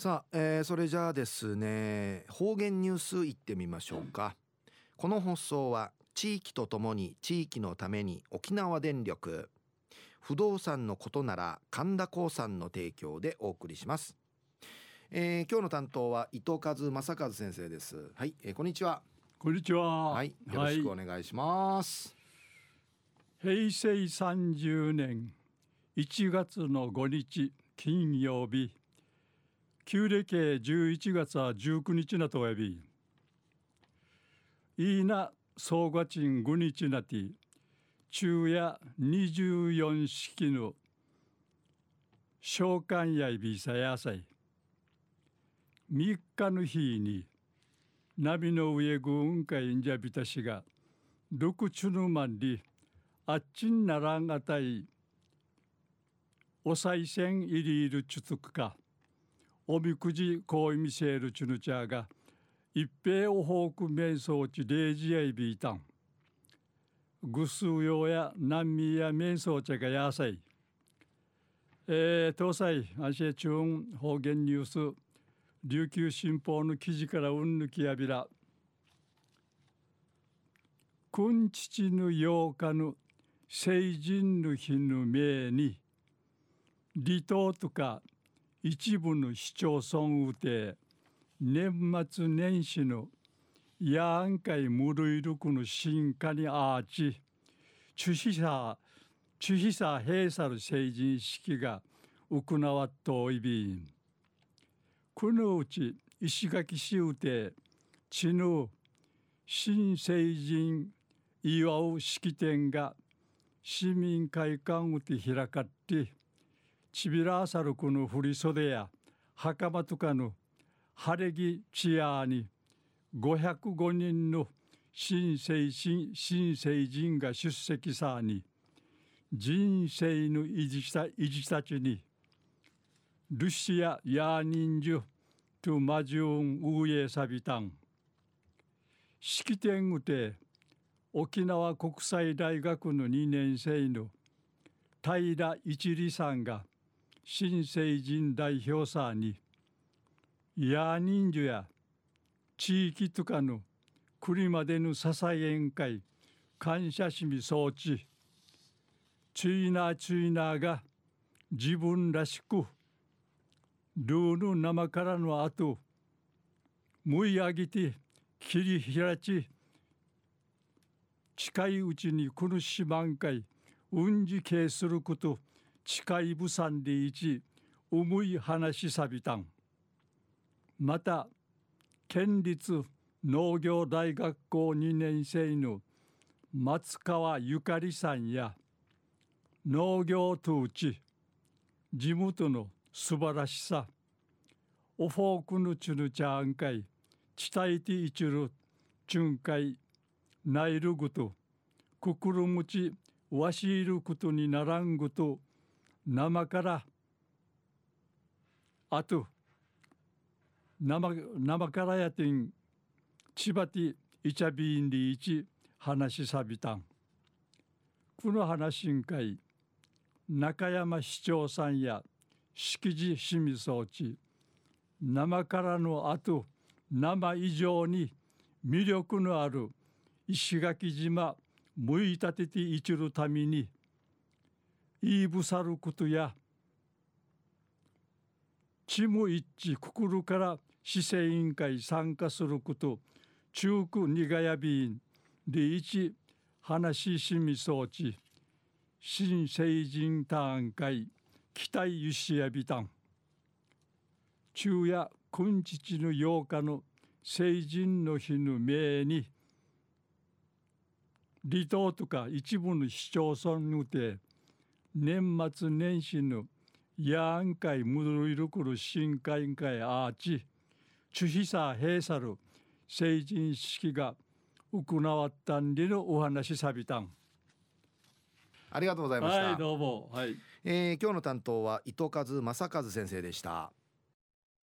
さあ、えー、それじゃあですね方言ニュースいってみましょうか。この放送は地域とともに地域のために沖縄電力不動産のことなら神田興産の提供でお送りします、えー、今日の担当は伊藤和正和先生です。はい、えー、こんにちは。こんにちは。はいよろしくお願いします、はい、平成30年1月の5日金曜日旧暦11月は19日なとおやび。いいな総合賃5日なて昼夜24式の。召喚やいびさやさい。3日の日に。ナビの上軍会んじゃびたしが。六チュヌマンリあっちんならんがたい。お賽銭入りいるちゅつくか。おみくじこうみせるちゅぬちゃが一平おほうく瞑想地0時やいびいたんぐすうようや難民や瞑想茶がやさい。えー、東西アシェチュン方言ニュース琉球新報の記事からうんぬきやびら。くんちちぬ8日の成人の日の命に離島とか一部の市町村うて年末年始のやんかいむるいるくの進化にあち、チュヒサ、チュヒサ閉鎖る成人式が行わっといびん。このうち石垣市うて、地の新成人祝う式典が市民会館うて開かって、ちびらさるこの振り袖や袴とかの晴れ着チアに、505人の新成人新成人が出席さに人生の維持した維持たちにルシア・ヤーニンジュとマジュン・ウーエサビタン式典うて沖縄国際大学の2年生の平一里さんが新成人代表さにヤーニンジュや地域とかの国までの支えん会感謝しみ装置チュイナーチュイナーが自分らしくルーの生からの後むい上げて切り開ち近いうちにこの四万回うんじけすること近いぶさんでいち重い話さびたん。また県立農業大学校2年生の松川ゆかりさんや農業統治地元の素晴らしさオフォークヌチュヌチャーン会チタイティイチュルチュン会ナイルグトククルムチワシールことにならんぐと生から。あと生生からやてん千葉ティイチャビーンリーチ話さびたん。この話んかい中山市長さんや敷地清水装置生からの後生以上に魅力のある石垣島むいたてていちるために言いぶさることやチム一致くくるから市政委員会参加すること中区にがやびんで一話しみ装置新成人ターン会期待ゆしやびたん。昼夜今日の8日の成人の日の命に離島とか一部の市町村にて年末年始のやんかいむるいるくる新会会アーチチュヒサ閉鎖る成人式が行わったんでのお話さびたん。ありがとうございました。はい、どうも。はい。えー、今日の担当は糸数正和先生でした。